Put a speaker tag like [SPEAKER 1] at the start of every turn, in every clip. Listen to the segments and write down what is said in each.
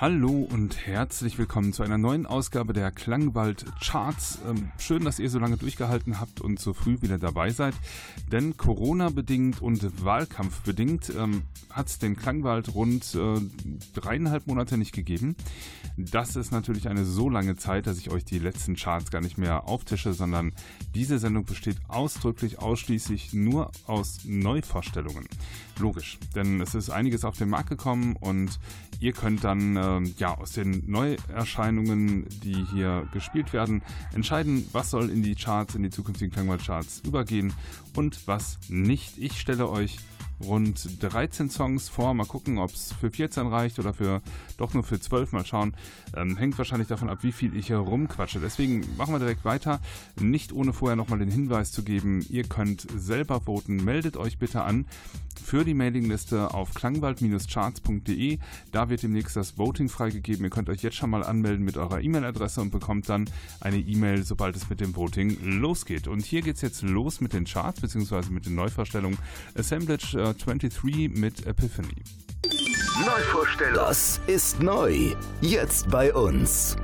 [SPEAKER 1] Hallo und herzlich willkommen zu einer neuen Ausgabe der Klangwald Charts. Ähm, schön, dass ihr so lange durchgehalten habt und so früh wieder dabei seid. Denn Corona-bedingt und Wahlkampf-bedingt ähm, hat es den Klangwald rund äh, dreieinhalb Monate nicht gegeben. Das ist natürlich eine so lange Zeit, dass ich euch die letzten Charts gar nicht mehr auftische, sondern diese Sendung besteht ausdrücklich ausschließlich nur aus Neuvorstellungen. Logisch, denn es ist einiges auf den Markt gekommen und ihr könnt dann äh, ja aus den Neuerscheinungen, die hier gespielt werden, entscheiden, was soll in die Charts, in die zukünftigen Klangwald-Charts übergehen und was nicht. Ich stelle euch rund 13 Songs vor. Mal gucken, ob es für 14 reicht oder für doch nur für 12. Mal schauen. Ähm, hängt wahrscheinlich davon ab, wie viel ich hier rumquatsche. Deswegen machen wir direkt weiter. Nicht ohne vorher nochmal den Hinweis zu geben, ihr könnt selber voten. Meldet euch bitte an für die Mailingliste auf klangwald-charts.de. Da wird demnächst das Voting freigegeben. Ihr könnt euch jetzt schon mal anmelden mit eurer E-Mail-Adresse und bekommt dann eine E-Mail, sobald es mit dem Voting losgeht. Und hier geht es jetzt los mit den Charts bzw. mit den Neuvorstellungen. Assemblage äh, 23 mit Epiphany.
[SPEAKER 2] Neuvorstellung. Das ist neu. Jetzt bei uns.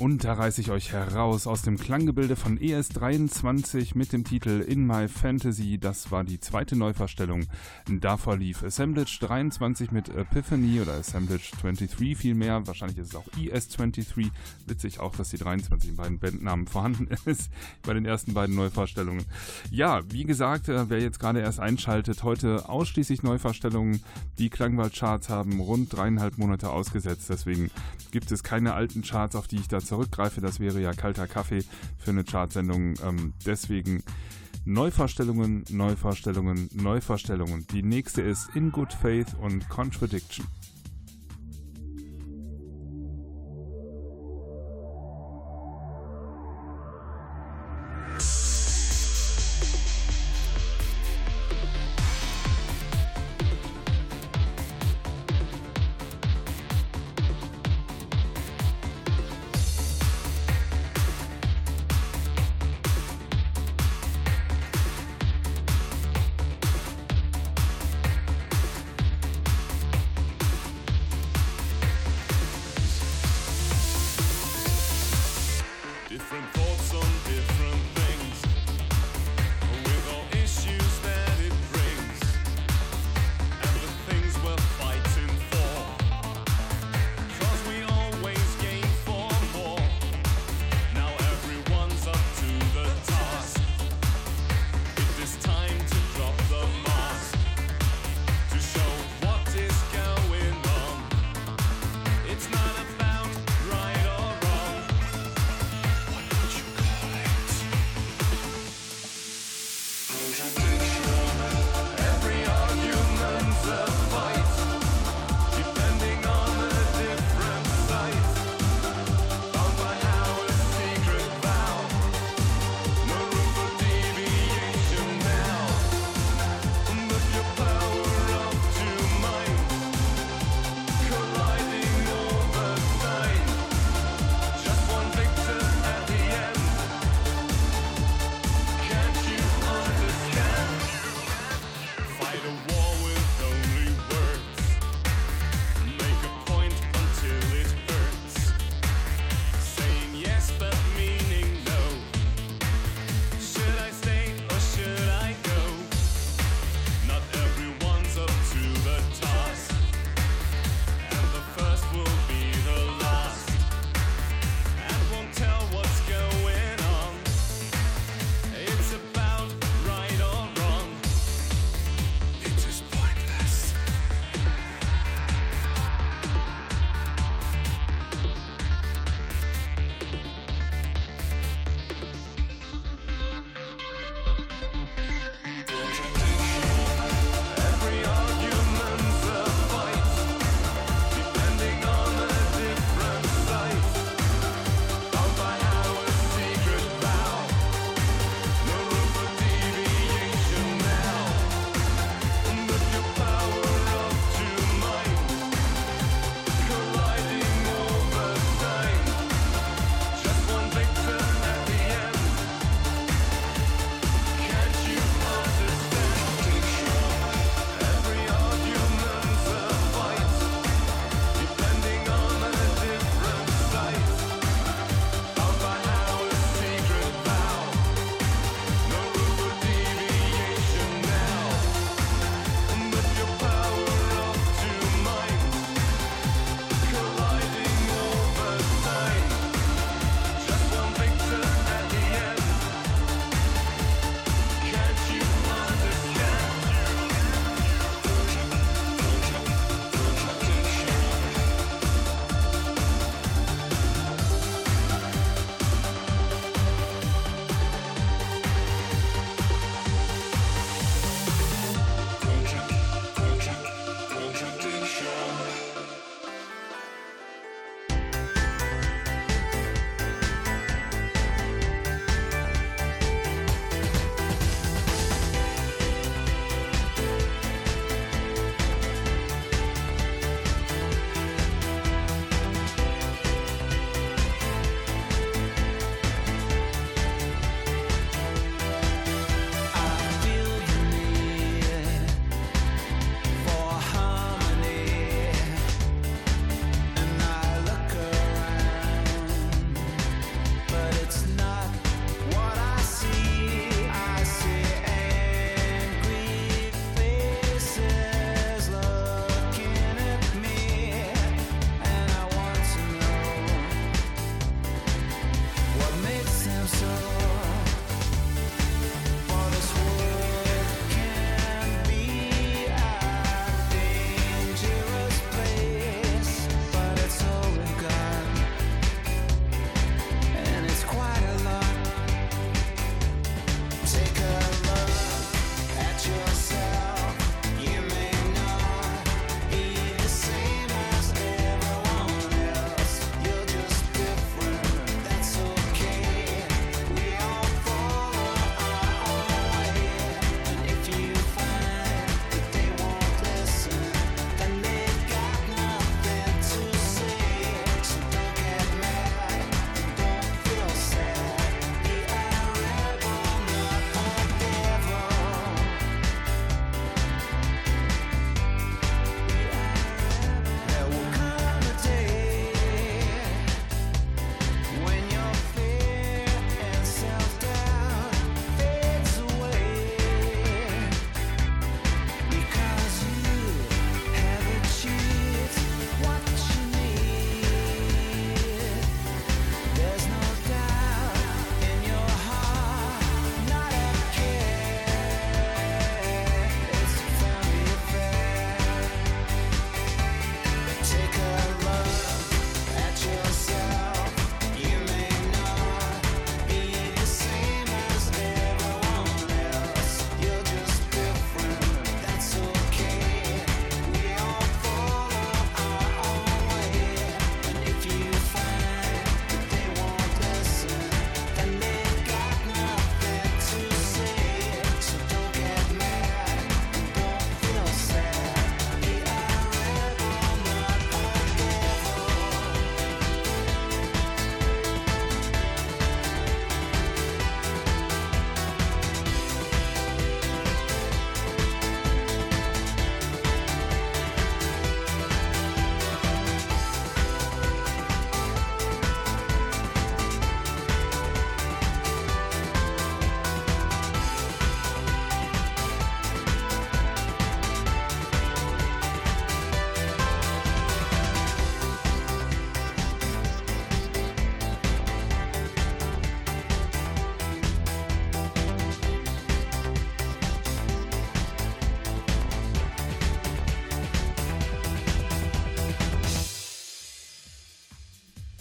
[SPEAKER 1] Und da reiße ich euch heraus aus dem Klanggebilde von ES23 mit dem Titel In My Fantasy. Das war die zweite Neuverstellung. Davor lief Assemblage 23 mit Epiphany oder Assemblage 23 vielmehr. Wahrscheinlich ist es auch ES23. Witzig auch, dass die 23 in beiden Bandnamen vorhanden ist bei den ersten beiden Neuvorstellungen. Ja, wie gesagt, äh, wer jetzt gerade erst einschaltet, heute ausschließlich Neuvorstellungen. Die Klangwald-Charts haben rund dreieinhalb Monate ausgesetzt. Deswegen gibt es keine alten Charts, auf die ich dazu zurückgreife. Das wäre ja kalter Kaffee für eine Chartsendung. Ähm, deswegen Neuvorstellungen, Neuvorstellungen, Neuvorstellungen. Die nächste ist In Good Faith und Contradiction.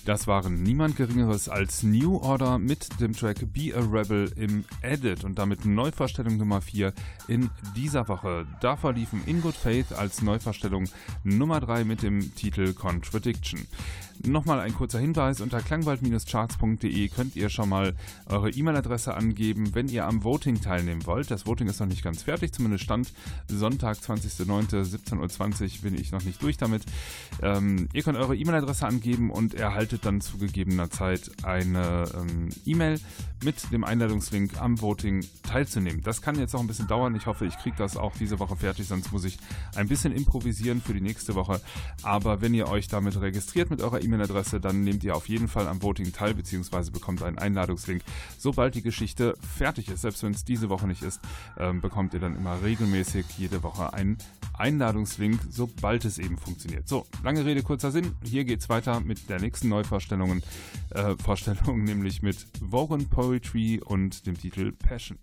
[SPEAKER 1] Das waren niemand Geringeres als New Order mit dem Track Be a Rebel im Edit und damit Neuvorstellung Nummer 4 in dieser Woche. Davor liefen In Good Faith als Neuvorstellung Nummer 3 mit dem Titel Contradiction. Nochmal ein kurzer Hinweis, unter klangwald-charts.de könnt ihr schon mal eure E-Mail-Adresse angeben, wenn ihr am Voting teilnehmen wollt. Das Voting ist noch nicht ganz fertig, zumindest stand Sonntag, 20.09.17.20 Uhr bin ich noch nicht durch damit. Ähm, ihr könnt eure E-Mail-Adresse angeben und erhaltet dann zu gegebener Zeit eine ähm, E-Mail mit dem Einladungslink am Voting teilzunehmen. Das kann jetzt auch ein bisschen dauern. Ich hoffe, ich kriege das auch diese Woche fertig, sonst muss ich ein bisschen improvisieren für die nächste Woche. Aber wenn ihr euch damit registriert mit eurer E-Mail, E-Mail-Adresse, dann nehmt ihr auf jeden Fall am Voting teil, beziehungsweise bekommt einen Einladungslink. Sobald die Geschichte fertig ist, selbst wenn es diese Woche nicht ist, ähm, bekommt ihr dann immer regelmäßig jede Woche einen Einladungslink, sobald es eben funktioniert. So, lange Rede, kurzer Sinn. Hier geht es weiter mit der nächsten Neuvorstellung, äh, Vorstellung, nämlich mit Vogan Poetry und dem Titel Passion.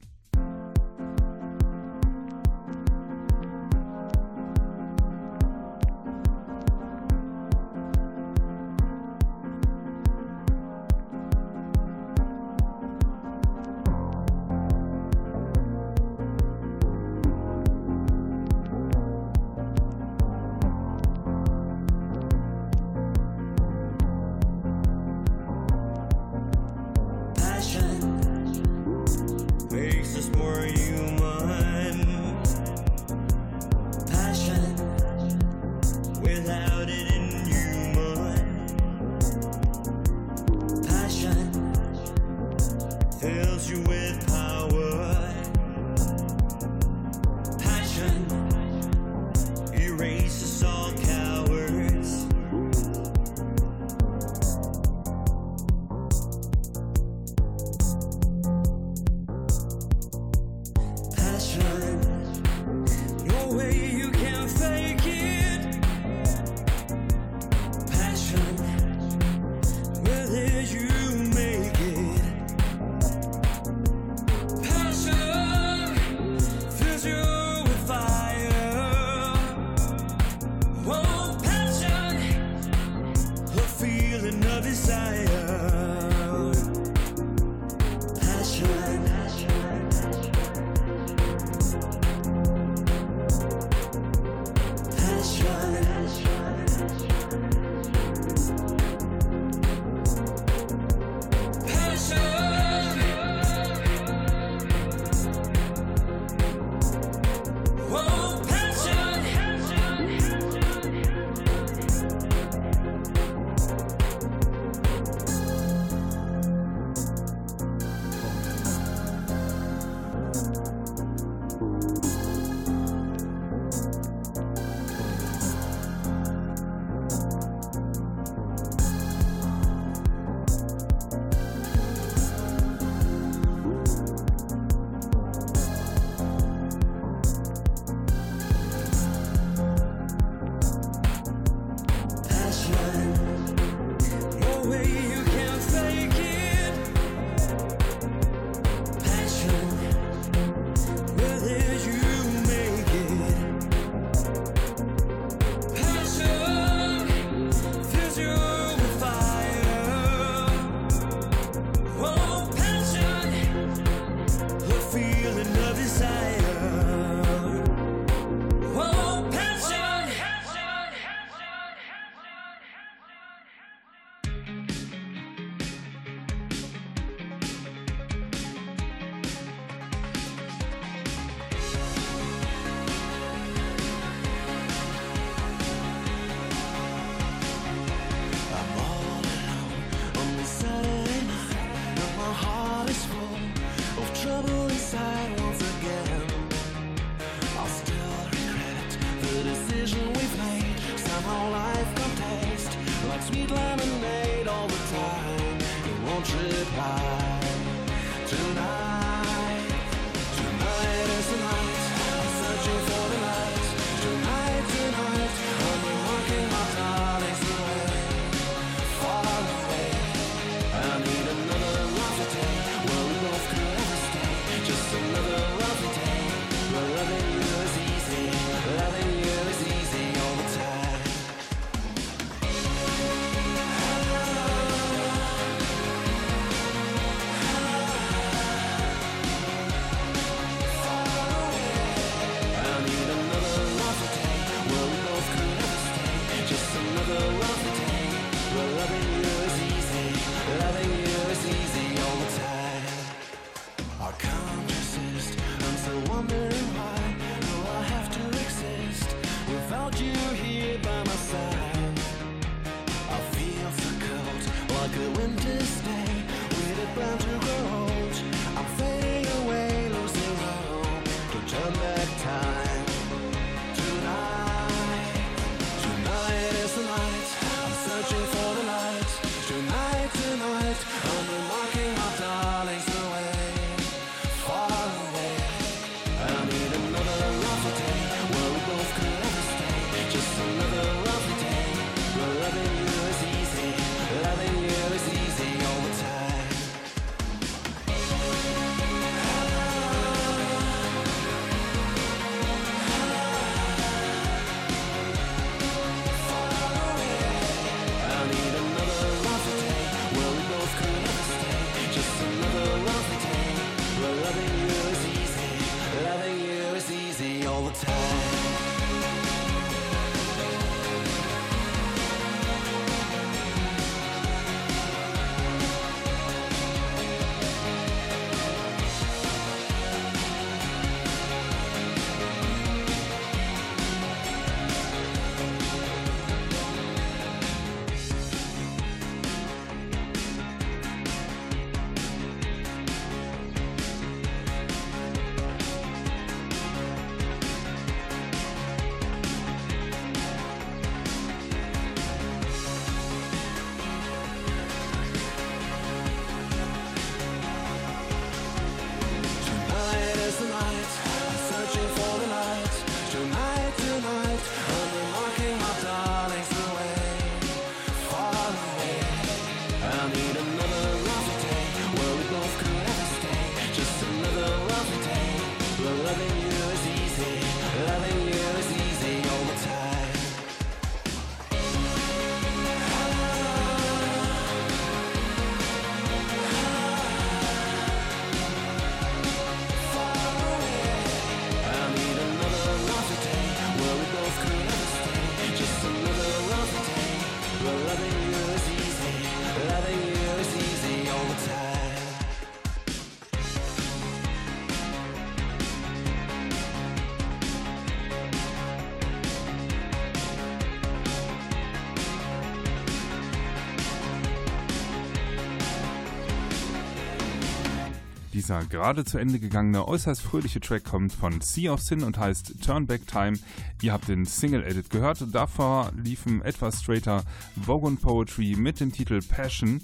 [SPEAKER 3] Dieser gerade zu Ende gegangene, äußerst fröhliche Track kommt von Sea of Sin und heißt Turn Back Time. Ihr habt den Single-Edit gehört. Davor liefen etwas straighter Vogon Poetry mit dem Titel Passion.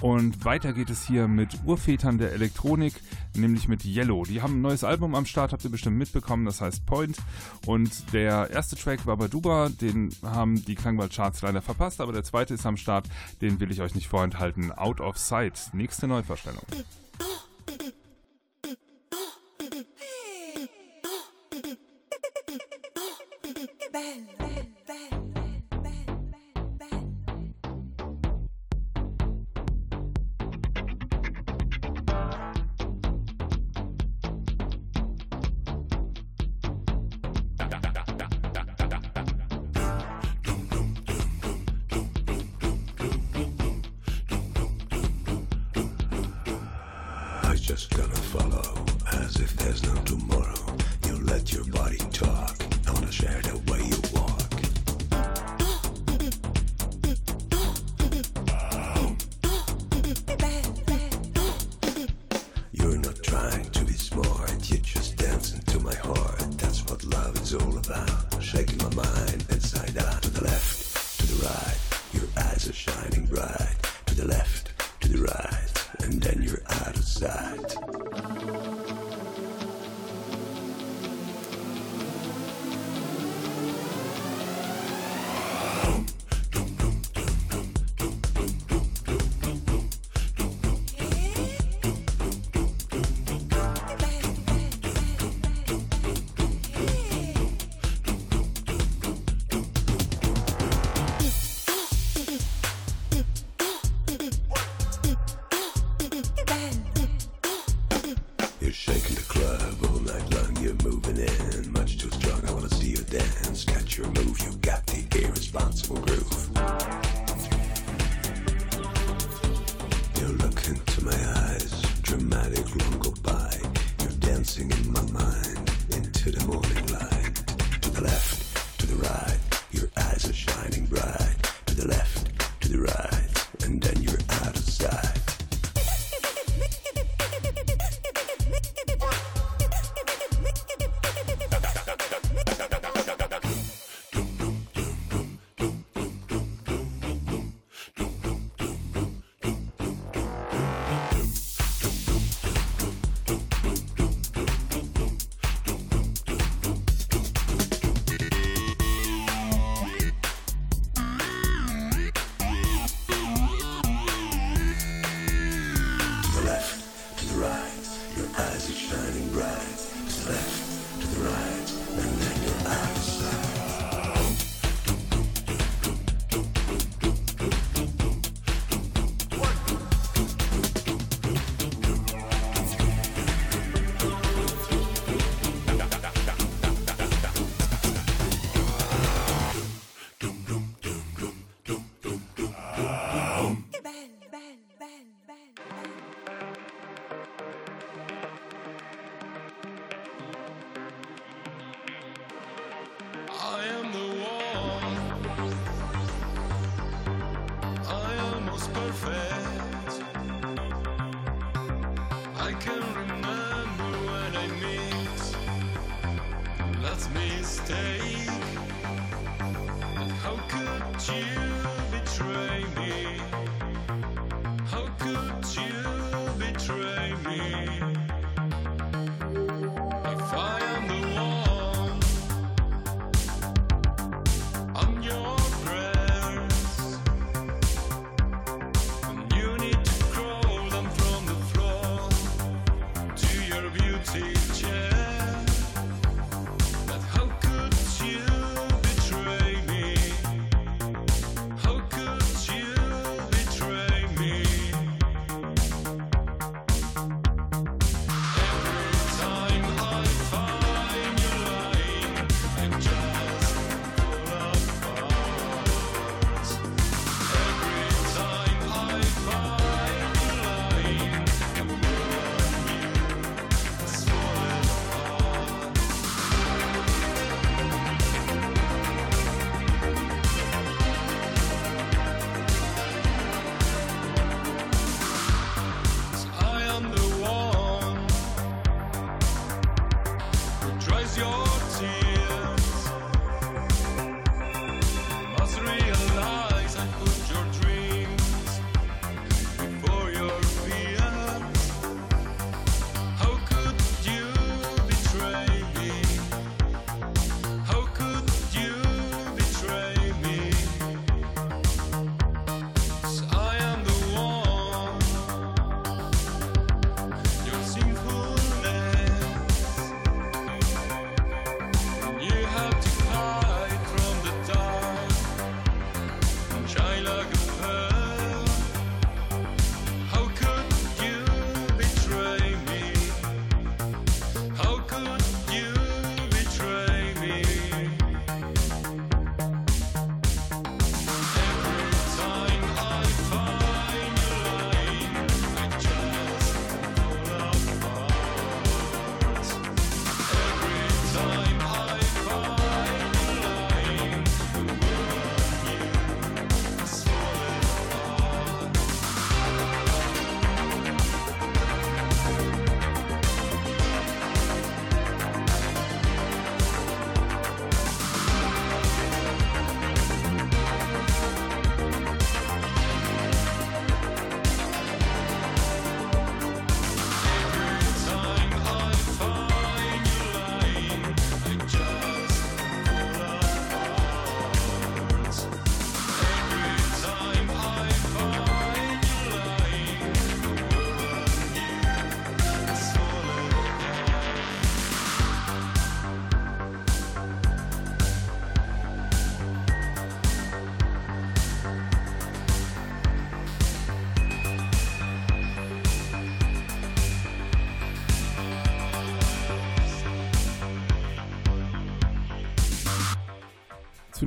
[SPEAKER 3] Und weiter geht es hier mit Urvätern der Elektronik, nämlich mit Yellow. Die haben ein neues Album am Start, habt ihr bestimmt mitbekommen, das heißt Point. Und der erste Track war Baduba, den haben die Klangwald-Charts leider verpasst, aber der zweite ist am Start, den will ich euch nicht vorenthalten. Out of Sight, nächste Neuverstellung.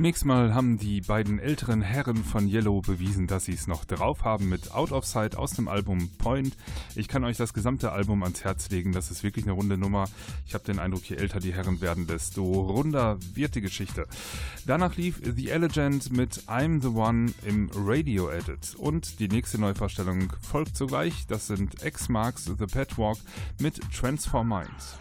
[SPEAKER 1] Zunächst mal haben die beiden älteren Herren von Yellow bewiesen, dass sie es noch drauf haben mit Out of Sight aus dem Album Point. Ich kann euch das gesamte Album ans Herz legen. Das ist wirklich eine runde Nummer. Ich habe den Eindruck, je älter die Herren werden, desto runder wird die Geschichte. Danach lief The Elegant mit I'm the One im Radio Edit. Und die nächste Neuvorstellung folgt sogleich. Das sind X Marks The Pet mit Transform Minds.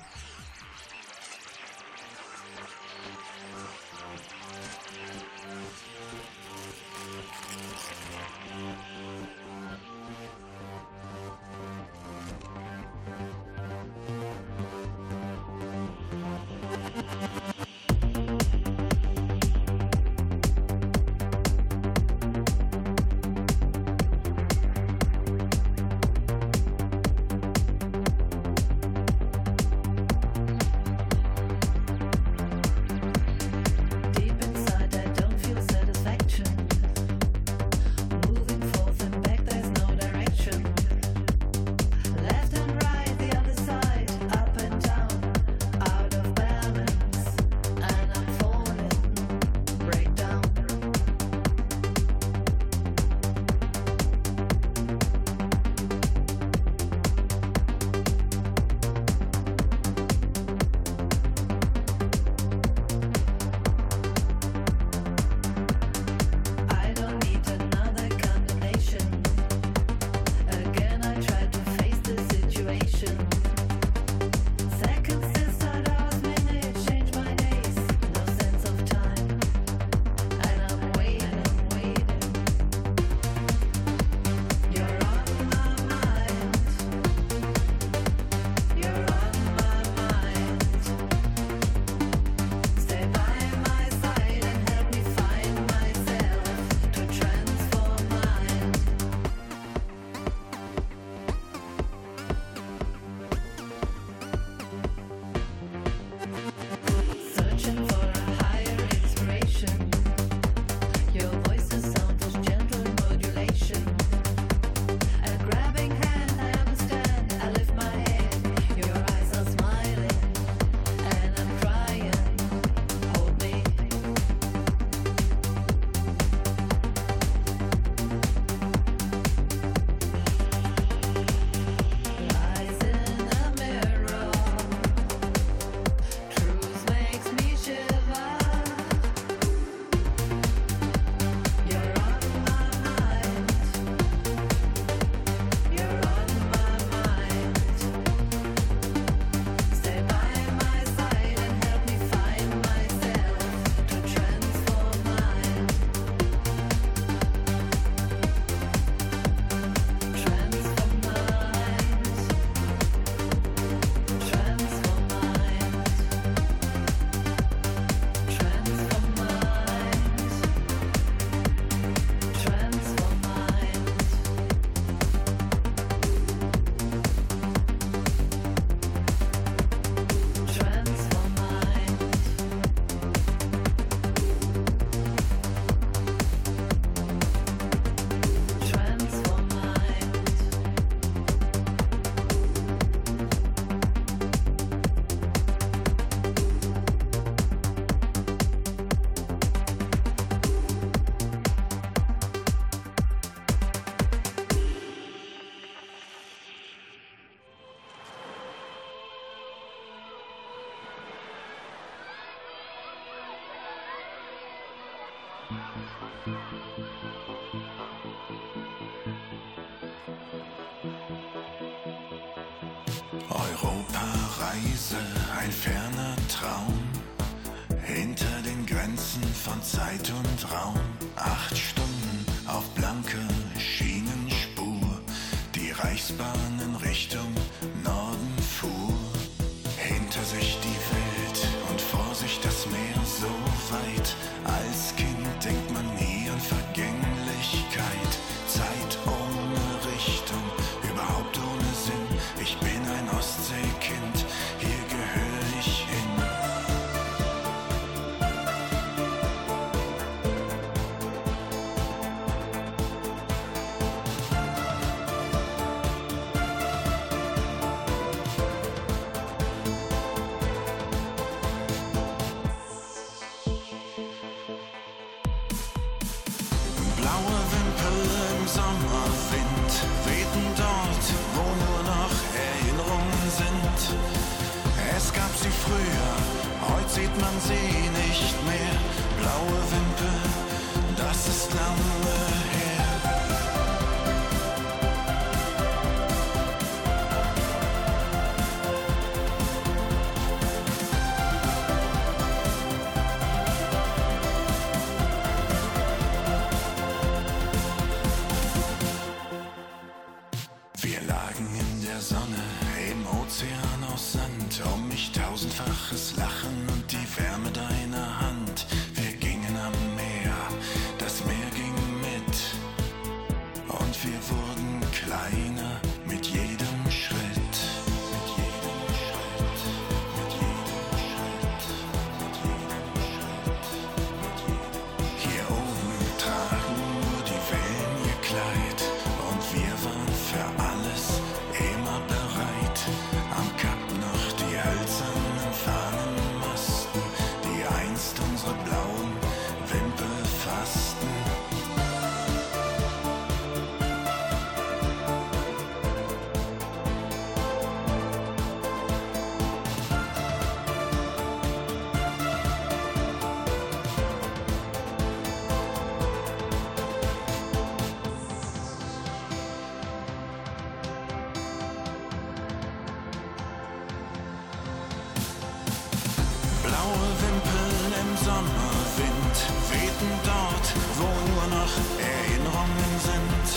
[SPEAKER 4] Wimpeln im Sommerwind wehten dort, wo nur noch Erinnerungen sind.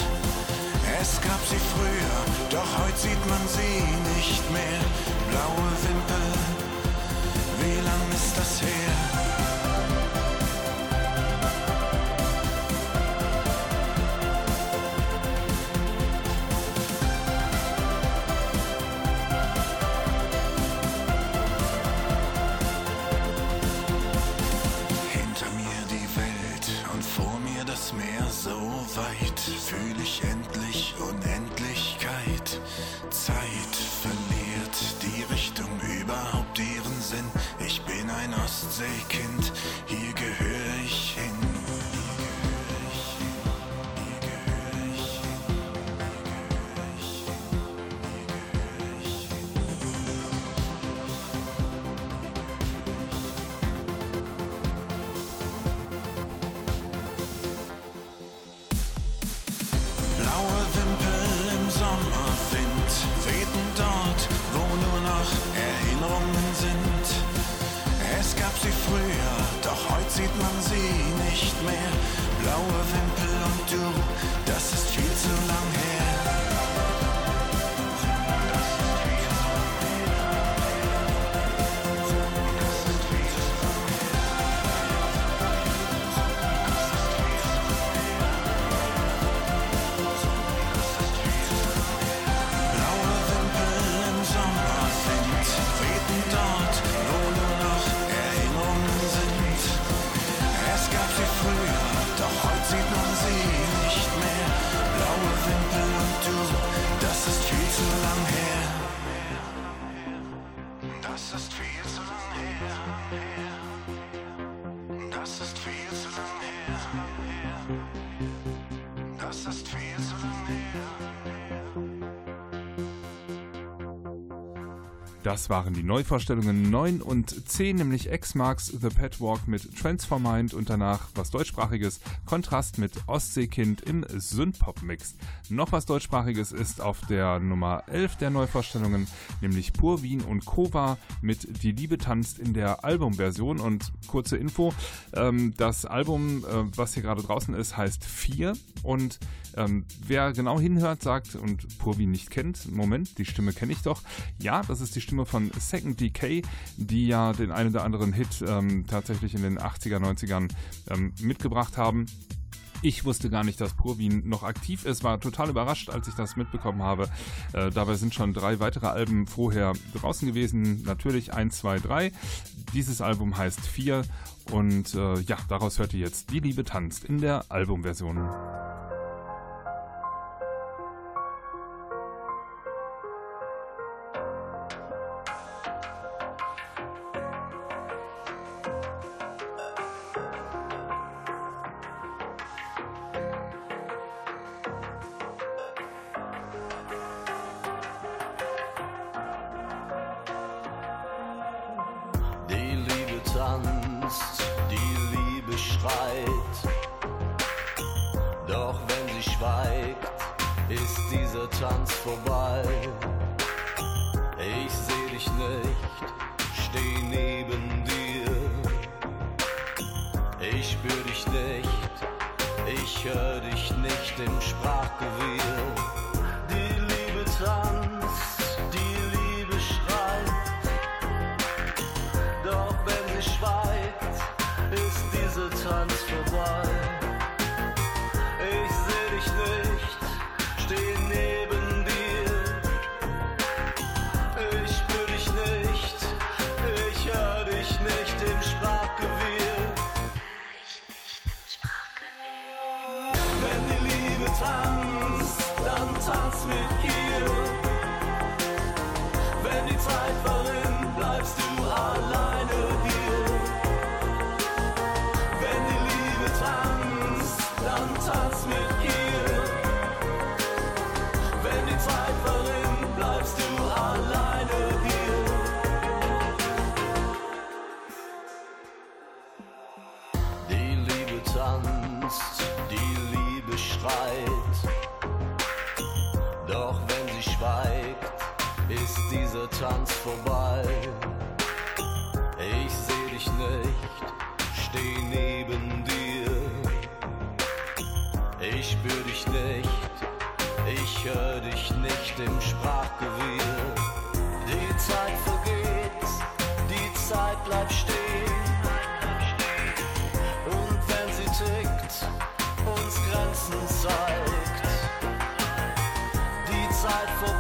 [SPEAKER 4] Es gab sie früher, doch heute sieht man sie nicht mehr. Blaue Wimpel, wie lang ist das her?
[SPEAKER 5] Das
[SPEAKER 1] waren die Neuvorstellungen 9 und 10, nämlich X Marks The Pet Walk mit Transfer Mind und danach was deutschsprachiges, Kontrast mit Ostseekind im Synthpop-Mix. Noch was deutschsprachiges ist auf der Nummer 11 der Neuvorstellungen, nämlich Pur Wien und Kova mit Die Liebe tanzt in der Albumversion und kurze Info, ähm, das Album, äh, was hier gerade draußen ist, heißt 4 und ähm, wer genau hinhört, sagt und Purvi nicht kennt, Moment, die Stimme kenne ich doch. Ja, das ist die Stimme von Second Decay, die ja den einen oder anderen Hit ähm, tatsächlich in den 80er, 90ern ähm, mitgebracht haben. Ich wusste gar nicht, dass Purwin noch aktiv ist, war total überrascht, als ich das mitbekommen habe. Äh, dabei sind schon drei weitere Alben vorher draußen gewesen. Natürlich 1, 2, 3. Dieses Album heißt 4 und äh, ja, daraus hört ihr jetzt Die Liebe tanzt in der Albumversion.
[SPEAKER 2] Tanzt, die Liebe schreit. Doch wenn sie schweigt, ist dieser Tanz vorbei. Ich seh dich nicht, steh neben dir. Ich spür dich nicht, ich hör dich nicht im Sprachgewirr. Die Liebe tanzt, schreit. Doch wenn sie schweigt, ist dieser Tanz vorbei. Ich seh dich nicht, steh neben dir. Ich spür dich nicht, ich hör dich nicht im Sprachgewirr. Die Zeit vergeht, die Zeit bleibt stehen. Zeigt, die Zeit vorbei,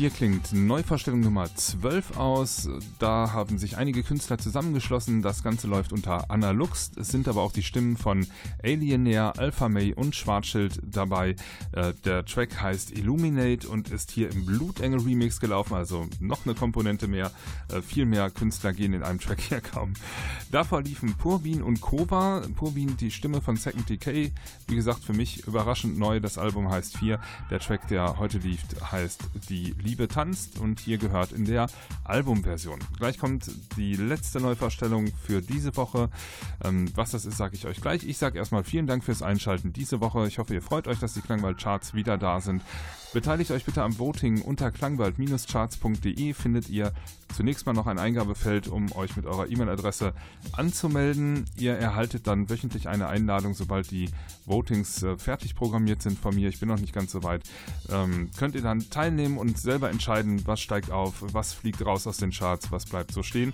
[SPEAKER 1] Hier klingt Neuvorstellung Nummer 12 aus. Da haben sich einige Künstler zusammengeschlossen. Das Ganze läuft unter Analux. Es sind aber auch die Stimmen von Alienair, Alpha May und Schwarzschild dabei. Äh, der Track heißt Illuminate und ist hier im Blutengel Remix gelaufen. Also noch eine Komponente mehr. Äh, viel mehr Künstler gehen in einem Track hier kaum. Davor liefen Purwin und Kova. Purwin, die Stimme von Second Decay. Wie gesagt, für mich überraschend neu. Das Album heißt 4. Der Track, der heute lief, heißt Die Liebe Liebe tanzt und hier gehört in der Albumversion. Gleich kommt die letzte Neuvorstellung für diese Woche. Ähm, was das ist, sage ich euch gleich. Ich sage erstmal vielen Dank fürs Einschalten diese Woche. Ich hoffe, ihr freut euch, dass die Klangwald-Charts wieder da sind. Beteiligt euch bitte am Voting unter klangwald-charts.de findet ihr zunächst mal noch ein Eingabefeld, um euch mit eurer E-Mail-Adresse anzumelden. Ihr erhaltet dann wöchentlich eine Einladung, sobald die Votings äh, fertig programmiert sind von mir. Ich bin noch nicht ganz so weit. Ähm, könnt ihr dann teilnehmen und selber entscheiden, was steigt auf, was fliegt raus aus den Charts, was bleibt so stehen.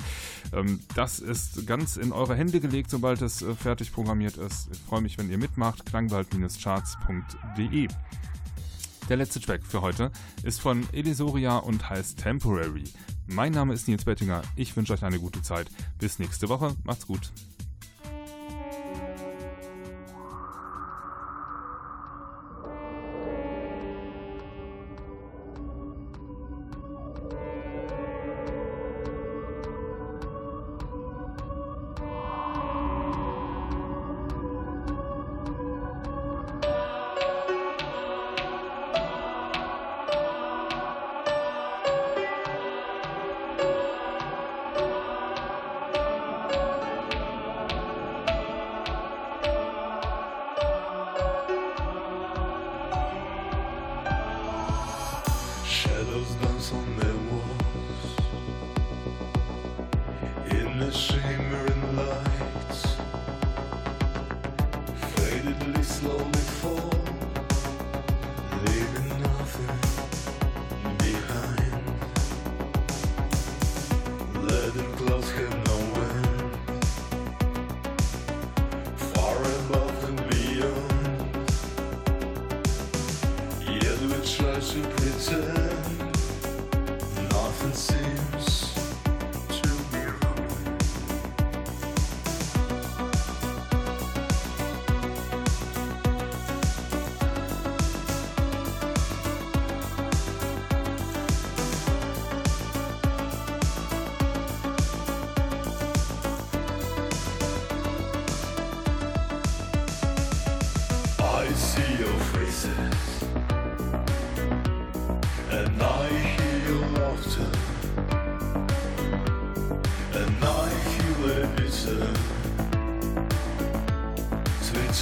[SPEAKER 1] Ähm, das ist ganz in eure Hände gelegt, sobald es äh, fertig programmiert ist. Ich freue mich, wenn ihr mitmacht. klangwald-charts.de der letzte Track für heute ist von Elisoria und heißt Temporary. Mein Name ist Nils Bettinger. Ich wünsche euch eine gute Zeit. Bis nächste Woche. Macht's gut.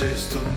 [SPEAKER 5] sexto